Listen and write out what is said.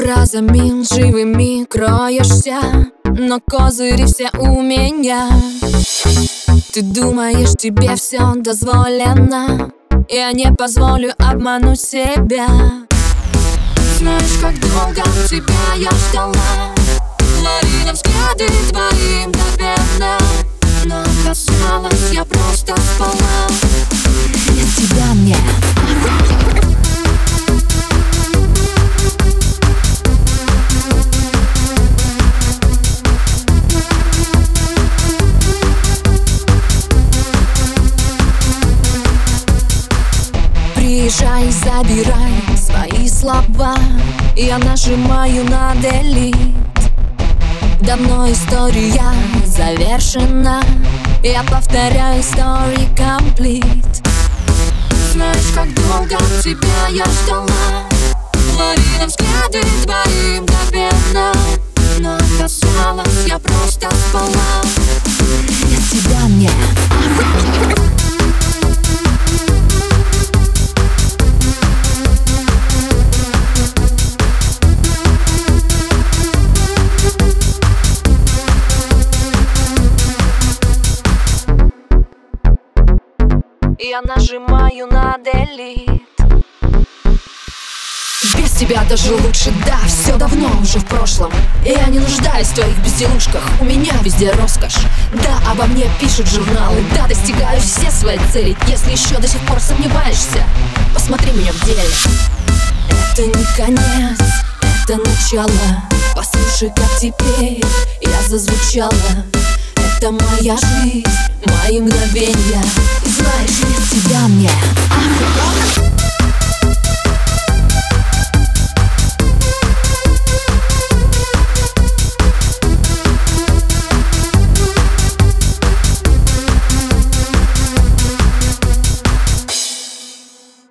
глазами лживыми кроешься Но козыри все у меня. Ты думаешь, тебе все дозволено? Я не позволю обмануть себя. Знаешь, как долго тебя я ждала Приезжай, забирай свои слова. Я нажимаю на delete Давно история завершена. Я повторяю story complete. Знаешь, как долго тебя я ждала. Ловила взгляды твои мгновенно. Но казалось, я просто спала. Без тебя мне Я нажимаю на delete Без тебя даже лучше, да, все давно уже в прошлом. Я не нуждаюсь в твоих безделушках, у меня везде роскошь. Да, обо мне пишут журналы, да, достигаю все свои цели Если еще до сих пор сомневаешься, посмотри меня в деле. Это не конец, это начало. Послушай, как теперь я зазвучала. Это моя жизнь, мои мгновения